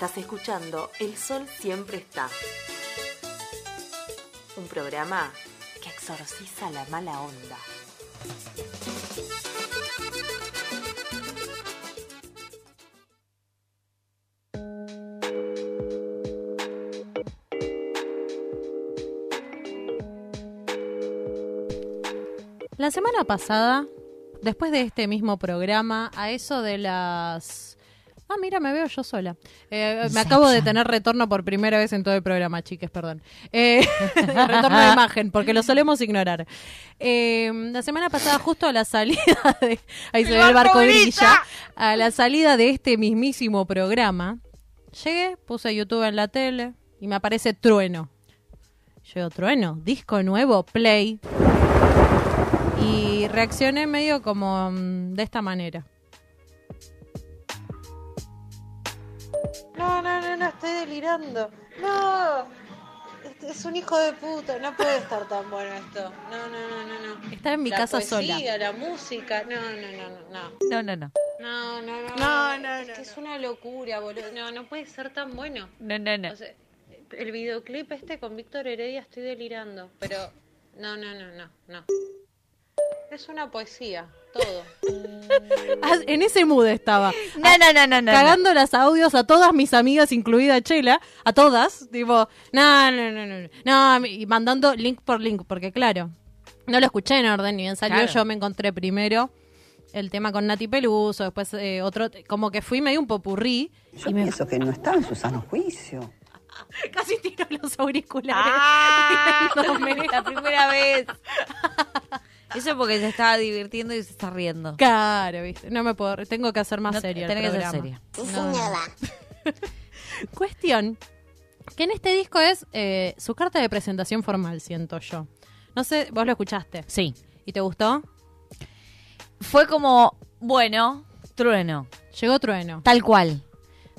Estás escuchando El Sol Siempre Está. Un programa que exorciza la mala onda. La semana pasada, después de este mismo programa, a eso de las... Ah, mira, me veo yo sola. Eh, me acabo de tener retorno por primera vez en todo el programa, chiques, perdón. Eh, retorno de imagen, porque lo solemos ignorar. Eh, la semana pasada, justo a la salida de... Ahí se ve el barco brilla. A la salida de este mismísimo programa, llegué, puse YouTube en la tele y me aparece Trueno. Yo Trueno, disco nuevo, play. Y reaccioné medio como mm, de esta manera. No, no, no, no, estoy delirando. No, este es un hijo de puta, no puede estar tan bueno esto. No, no, no, no, no. Estaba en mi la casa poesía, sola. la música, no, no, no, no, no. No, no, no. No, no, no. No, no, Es que es una locura, boludo. No, no puede ser tan bueno. No, no, no. O sea, el videoclip este con Víctor Heredia estoy delirando, pero no, no, no, no, no. Es una poesía, todo. Ah, en ese mood estaba. No, no, no, no, no. Cagando las audios a todas mis amigas, incluida Chela, a todas, tipo, no, no, no, no, no, y mandando link por link, porque claro, no lo escuché en orden, ni bien salió, Claro. yo me encontré primero el tema con Nati Peluso, después eh, otro, como que fui medio un popurrí, Yo y me pienso que no está en su sano juicio. casi tiro los auriculares. ¡Ah! La primera vez. Eso porque se estaba divirtiendo y se está riendo. Claro, viste, no me puedo, tengo que hacer más No, serio el tenés que ser seria. No, no. Cuestión, que en este disco es eh, su carta de presentación formal, siento yo. No sé, vos lo escuchaste. Sí. ¿Y te gustó? Fue como, bueno, trueno. Llegó Trueno. Tal cual.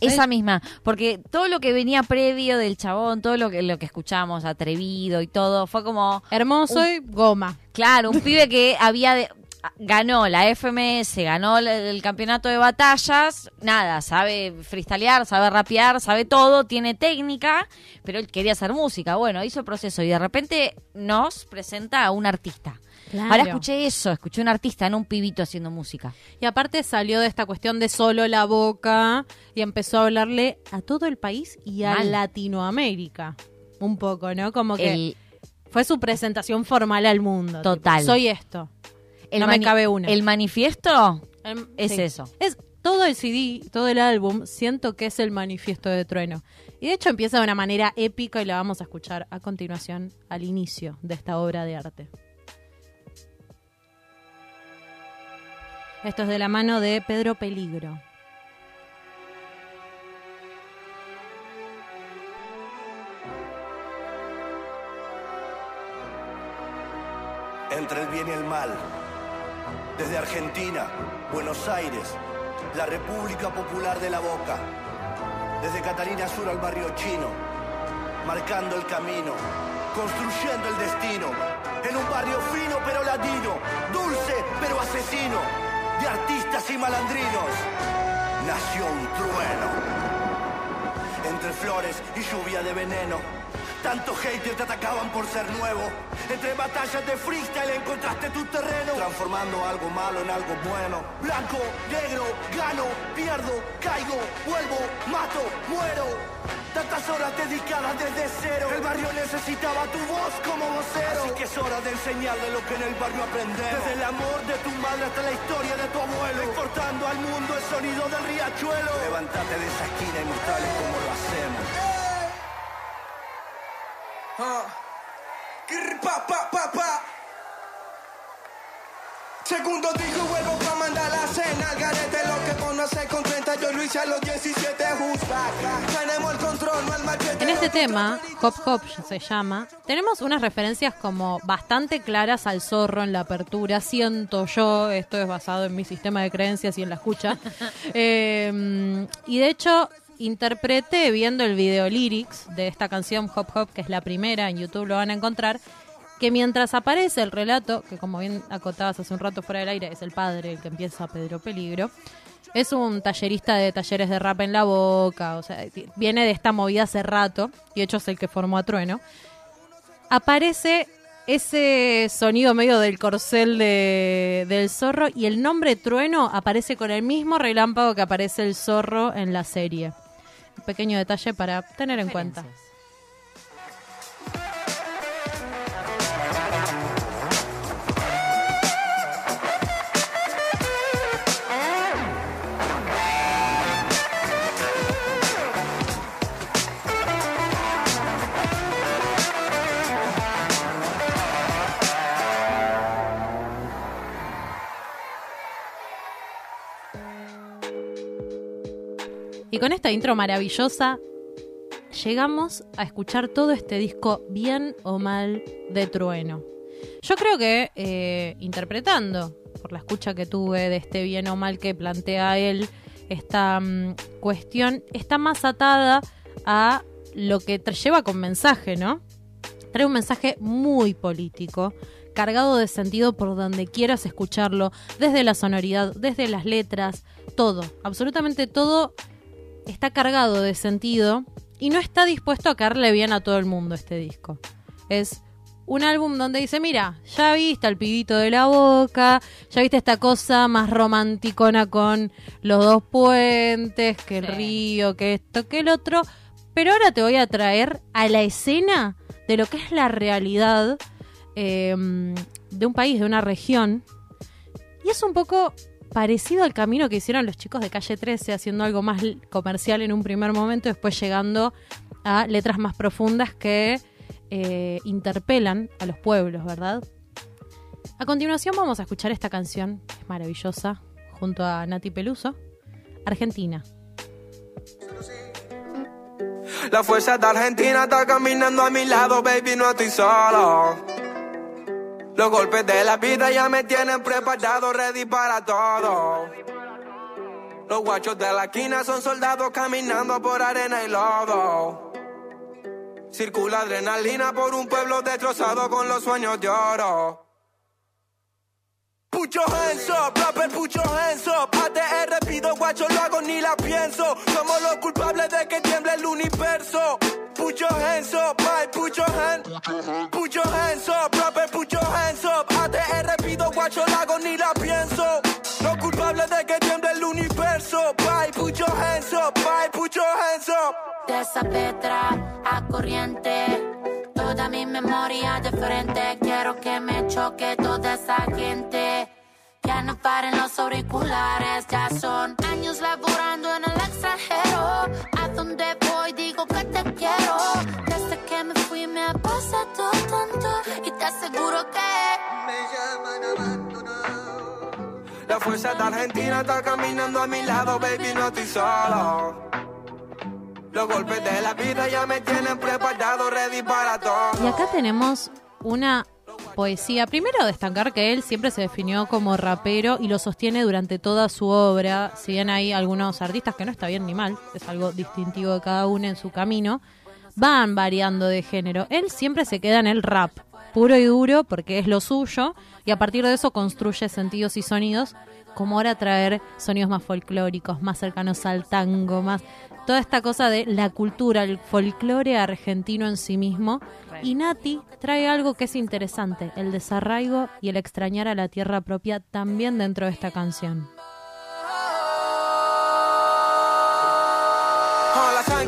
Esa misma. Porque todo lo que venía previo del chabón, todo lo que, lo que escuchamos, atrevido y todo, fue como, Hermoso y goma. claro, un pibe que había de- ganó la FMS, ganó el, el campeonato de batallas, nada, sabe freestylear, sabe rapear, sabe todo, tiene técnica, pero él quería hacer música. Bueno, hizo el proceso y de repente nos presenta a un artista. Claro. Ahora escuché eso, escuché un artista, no un pibito haciendo música. Y aparte salió de esta cuestión de solo la boca y empezó a hablarle a todo el país y a Mal. Latinoamérica. Un poco, ¿no? Como que El, fue su presentación formal al mundo. Total. tipo, Soy esto. El no me cabe una. El manifiesto es sí. eso. Es todo el CD, todo el álbum, siento que es el manifiesto de Trueno. Y de hecho empieza de una manera épica y la vamos a escuchar a continuación, al inicio de esta obra de arte. Esto es de la mano de Pedro Peligro. entre el bien y el mal. Desde Argentina, Buenos Aires, la República Popular de la Boca. Desde Catalina Sur al barrio chino, marcando el camino, construyendo el destino. En un barrio fino pero latino, dulce pero asesino, de artistas y malandrinos. Nació un trueno entre flores y lluvia de veneno. Tantos haters te atacaban por ser nuevo. Entre batallas de freestyle encontraste tu terreno. Transformando algo malo en algo bueno. Blanco, negro, gano, pierdo, caigo, vuelvo, mato, muero. Tantas horas dedicadas desde cero. El barrio necesitaba tu voz como vocero. Así que es hora de enseñarle lo que en el barrio aprendemos. Desde el amor de tu madre hasta la historia de tu abuelo. Exportando al mundo el sonido del riachuelo. Levántate de esa esquina y mostrarles Grr, Pa, pa, pa, pa. Segundo disco vuelvo pa' mandar la cena al garete lo que conoce con 30 yo lo hice a los 17 who's back tenemos el control no el machete En este tema, Hop Hop se llama, tenemos unas referencias como bastante claras al zorro en la apertura, siento yo, esto es basado en mi sistema de creencias y en la escucha. Eh, y de hecho, interpreté viendo el video lyrics de esta canción Hop Hop, que es la primera, en YouTube lo van a encontrar, que mientras aparece el relato, que como bien acotabas hace un rato fuera del aire, es el padre el que empieza Pedro Peligro, es un tallerista de talleres de rap en la boca, o sea, viene de esta movida hace rato, y hecho es el que formó a Trueno. Aparece ese sonido medio del corcel de- del zorro y el nombre Trueno aparece con el mismo relámpago que aparece el zorro en la serie. Pequeño detalle para tener en cuenta. Y con esta intro maravillosa, llegamos a escuchar todo este disco bien o mal de trueno. Yo creo que eh, interpretando, por la escucha que tuve de este bien o mal que plantea él, esta mm, cuestión está más atada a lo que lleva con mensaje, ¿no? Trae un mensaje muy político, cargado de sentido por donde quieras escucharlo, desde la sonoridad, desde las letras, todo, absolutamente todo está cargado de sentido y no está dispuesto a caerle bien a todo el mundo este disco. Es un álbum donde dice, mira, ya viste al pibito de la boca, ya viste esta cosa más romanticona con los dos puentes, que el Sí. río, que esto, que el otro, pero ahora te voy a traer a la escena de lo que es la realidad eh, de un país, de una región. Y es un poco parecido al camino que hicieron los chicos de Calle 13, haciendo algo más comercial en un primer momento, después llegando a letras más profundas que eh, interpelan a los pueblos, ¿verdad? A continuación vamos a escuchar esta canción, es maravillosa, junto a Nati Peluso, Argentina. La fuerza de Argentina está caminando a mi lado, baby, no estoy solo. Los golpes de la vida ya me tienen preparado, ready para todo. Los guachos de la esquina son soldados caminando por arena y lodo. Circula adrenalina por un pueblo destrozado con los sueños de oro. Put your hands up, rapper, put your hands up. ATR pido guacho, lo hago ni la pienso. Somos los culpables de que tiemble el universo. Put your hands up, Mike, put your hands. Put your hands up, guacho, lo hago ni la pienso. Los culpables de que tiemble el universo. Bye, put your hands up, bye, put your hands up. de esa petra a corriente. Toda mi memoria de frente, quiero que me choque toda esa gente. Que no paren los auriculares, ya son años laborando en el extranjero. A donde voy digo que te quiero. Desde que me fui me ha pasado tanto Fuerza de Argentina está caminando a mi lado, baby, no estoy solo. Los golpes de la vida ya me tienen preparado, ready para todo. Y acá tenemos una poesía. Primero destacar que él siempre se definió como rapero y lo sostiene durante toda su obra. Si bien hay algunos artistas que no está bien ni mal, es algo distintivo de cada uno en su camino, van variando de género. Él siempre se queda en el rap, puro y duro, porque es lo suyo, y a partir de eso construye sentidos y sonidos, como ahora traer sonidos más folclóricos, más cercanos al tango, más toda esta cosa de la cultura, el folclore argentino en sí mismo. Y Nati trae algo que es interesante, el desarraigo y el extrañar a la tierra propia también dentro de esta canción.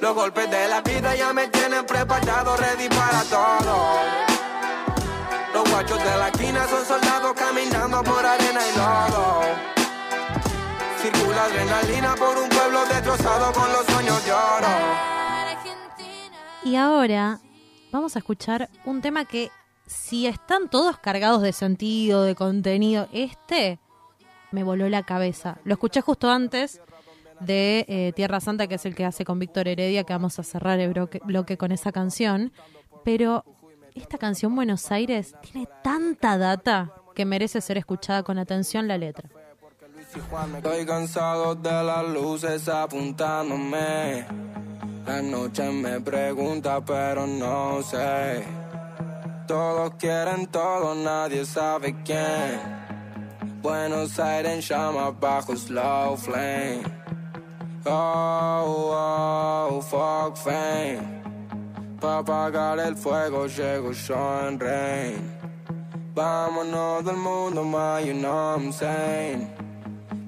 Los golpes de la vida ya me tienen preparado, ready para todo. Los guachos de la esquina son soldados caminando por arena y lodo. Circula adrenalina por un pueblo destrozado con los sueños de. Y ahora vamos a escuchar un tema que si están todos cargados de sentido, de contenido, este me voló la cabeza. Lo escuché justo antes de eh, Tierra Santa, que es el que hace con Víctor Heredia, que vamos a cerrar el bloque, bloque con esa canción. Pero esta canción Buenos Aires tiene tanta data que merece ser escuchada con atención la letra. Estoy cansado de las luces apuntándome. La noche me pregunta, pero no sé. Todos quieren todo, nadie sabe quién. Buenos Aires en llamas bajo slow flame. Oh, oh, fuck fame. Pa' apagar el fuego llego yo en rain. Vámonos del mundo, ma, you know I'm saying.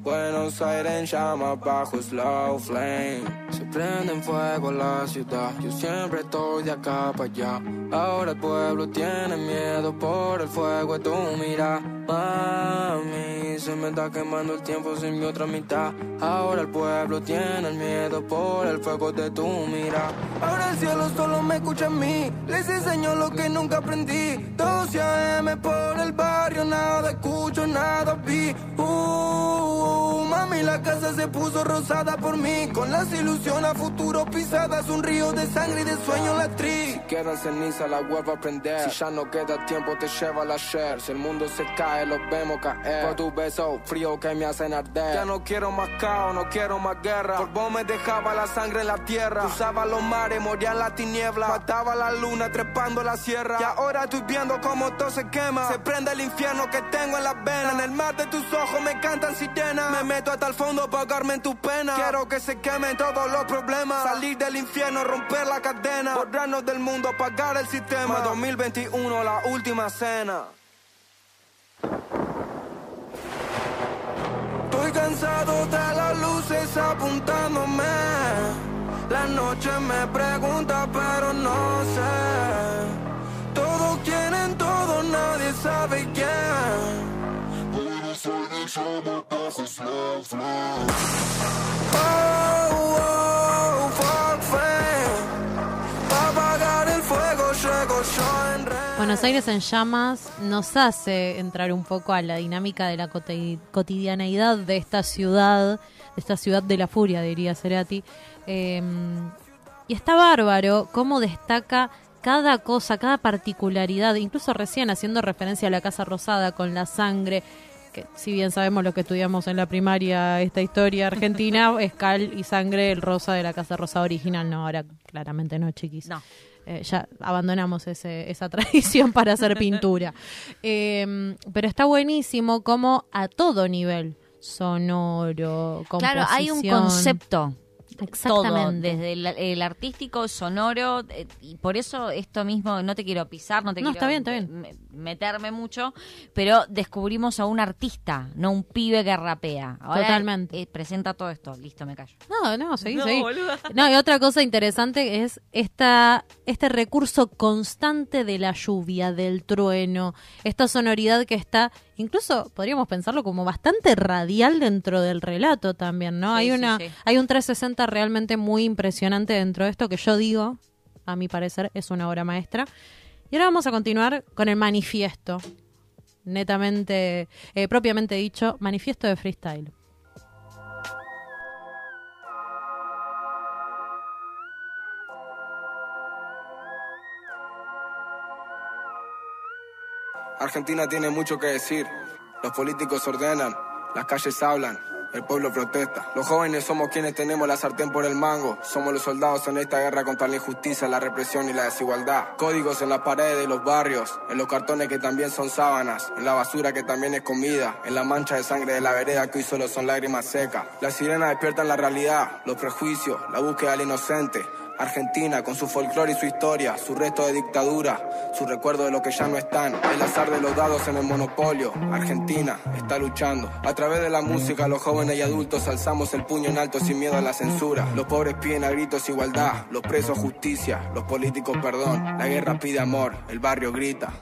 Buenos Aires en llamas bajo slow flame. Se prende en fuego la ciudad. Yo siempre estoy de acá para allá. Ahora el pueblo tiene miedo por el fuego de tu mira. Mami, se me está quemando el tiempo sin mi otra mitad. Ahora el pueblo tiene miedo por el fuego de tu mira. Ahora el cielo solo me escucha a mí. Les enseño lo que nunca aprendí. 12 AM por el barrio, nada escucho, nada vi. Uh, mami, la casa se puso rosada por mí. Con las ilusiones a futuro pisadas, un río de sangre y de sueño la actriz. Quedan ceniza, la vuelvo a prender. Si ya no queda tiempo, te lleva la share. Si el mundo se cae, los vemos caer. Por tu beso frío que me hacen arder. Ya no quiero más caos, no quiero más guerra. Por vos me dejaba la sangre en la tierra. Usaba los mares, moría en la tiniebla. Mataba la luna trepando la sierra. Y ahora estoy viendo cómo todo se quema. Se prende el infierno que tengo en las venas. En el mar de tus ojos me cantan sirenas. Me meto hasta el fondo para ahogarme en tus penas. Quiero que se quemen todos los problemas. Salir del infierno, romper la cadena. Borrarnos del mundo, apagar el sistema. 2021, la última cena. Estoy cansado de las luces apuntándome. La noche me pregunta, pero no sé. Todos quieren todo, nadie sabe quién. Oh, oh, fuck Buenos Aires en llamas nos hace entrar un poco a la dinámica de la coti- cotidianeidad de esta ciudad, de esta ciudad de la furia, diría Cerati. Eh, y está bárbaro cómo destaca cada cosa, cada particularidad, incluso recién haciendo referencia a la Casa Rosada con la sangre, que si bien sabemos lo que estudiamos en la primaria, esta historia argentina, es cal y sangre el rosa de la Casa Rosada original, no, ahora claramente no, chiquis. No. Eh, ya abandonamos ese, esa tradición para hacer pintura. Eh, pero está buenísimo como a todo nivel, sonoro, Claro, hay un composición. concepto. Exactamente. Todo, desde el, el artístico, sonoro, eh, y por eso esto mismo, no te quiero pisar, no te No, quiero está bien, está bien. me- meterme mucho, pero descubrimos a un artista, no un pibe que rapea. Ahora, Totalmente. eh, presenta todo esto, listo, me callo. No, no, seguí, No, seguí. boluda. No, y otra cosa interesante es esta, este recurso constante de la lluvia, del trueno, esta sonoridad que está, incluso podríamos pensarlo como bastante radial dentro del relato también, ¿no? Sí, hay sí, una, sí. hay un 360 realmente muy impresionante dentro de esto que yo digo, a mi parecer, es una obra maestra. Y ahora vamos a continuar con el manifiesto, netamente, eh, propiamente dicho, manifiesto de freestyle. Argentina tiene mucho que decir. Los políticos ordenan, las calles hablan, el pueblo protesta. Los jóvenes somos quienes tenemos la sartén por el mango. Somos los soldados en esta guerra contra la injusticia, la represión y la desigualdad. Códigos en las paredes de los barrios, en los cartones que también son sábanas, en la basura que también es comida, en la mancha de sangre de la vereda que hoy solo son lágrimas secas. Las sirenas despiertan la realidad, los prejuicios, la búsqueda del inocente. Argentina, con su folclore y su historia, su resto de dictadura, su recuerdo de lo que ya no están, el azar de los dados en el monopolio. Argentina está luchando. A través de la música, los jóvenes y adultos alzamos el puño en alto sin miedo a la censura. Los pobres piden a gritos igualdad, los presos justicia, los políticos perdón. La guerra pide amor, el barrio grita.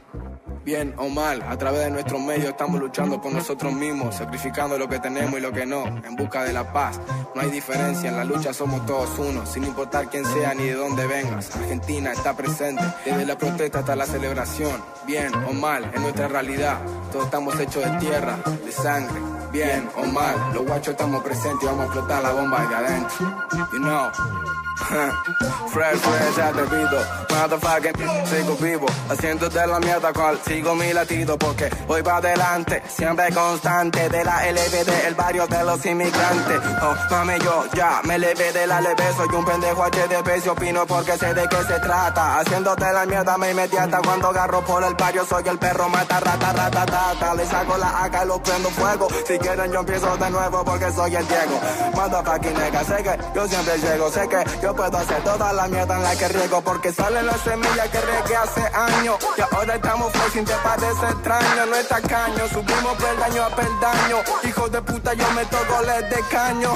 Bien o mal, a través de nuestros medios estamos luchando por nosotros mismos, sacrificando lo que tenemos y lo que no, en busca de la paz. No hay diferencia, en la lucha somos todos uno, sin importar quién sea ni de dónde vengas. Argentina está presente, desde la protesta hasta la celebración. Bien o mal, en nuestra realidad, todos estamos hechos de tierra, de sangre, bien o mal, los guachos estamos presentes y vamos a explotar la bomba de adentro. You know. fresh, fresh, atrevido, motherfucking sigo vivo, haciendo de la mierda cual sigo mi latido porque voy para adelante, siempre constante de la LBD, el barrio de los inmigrantes. Oh, mami, yo ya me levé de la leve, soy un pendejo HDP, si opino porque sé de qué se trata. Haciendo de la mierda me inmediata cuando agarro por el barrio, soy el perro mata rata rata rata. Le saco la AK y lo prendo fuego. Si quieren yo empiezo de nuevo porque soy el Diego. Motherfucking nigga, sé que yo siempre llego, sé que yo puedo hacer toda la mierda en la que riego porque sale la semilla que regué hace años. Y ahora estamos flexing, te parece extraño, no está caño. Subimos peldaño a peldaño. Hijo de puta, yo meto goles de caño.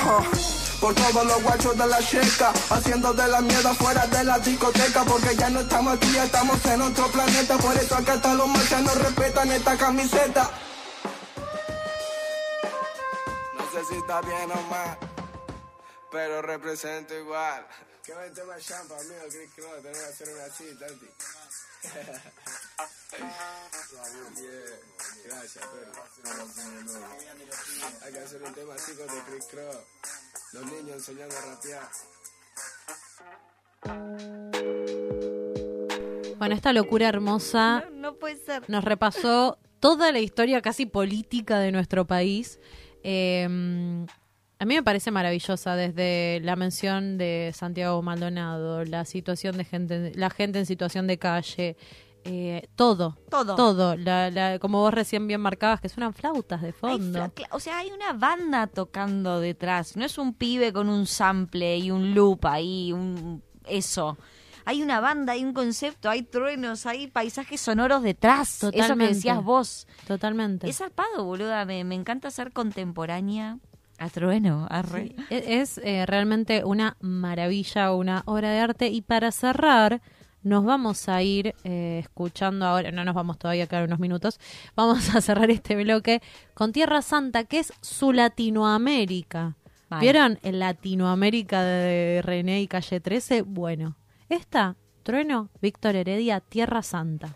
Por todos los guachos de la checa, haciendo de la mierda fuera de la discoteca, porque ya no estamos aquí, estamos en otro planeta, por eso acá hasta los marcianos respetan esta camiseta. No sé si está bien o mal, pero represento igual. Que va el tema champa, amigo, Chris Cross, tenés que hacer una así, Tati. Yeah, Gracias, perro. Hay que hacer un tema así con el Chris Cross. Los niños enseñando a rapear. Bueno, esta locura hermosa No puede ser. nos repasó toda la historia casi política de nuestro país. Eh, a mí me parece maravillosa desde la mención de Santiago Maldonado, la situación de gente, la gente en situación de calle, eh, todo, Todo. todo, la, la- como vos recién bien marcabas que suenan flautas de fondo. o sea, hay una banda tocando detrás. No es un pibe con un sample y un loop ahí, un eso. Hay una banda, hay un concepto, hay truenos, hay paisajes sonoros detrás. Eso que Totalmente. decías vos. Totalmente. Es zarpado, boluda. Me, me encanta ser contemporánea a trueno. arre. E- Es eh, realmente una maravilla, una obra de arte. Y para cerrar, nos vamos a ir eh, escuchando ahora, no nos vamos todavía a quedar unos minutos, vamos a cerrar este bloque con Tierra Santa, que es su Latinoamérica. ¿Vieron el Latinoamérica de René y Calle 13? Bueno, esta, Trueno, Víctor Heredia, Tierra Santa.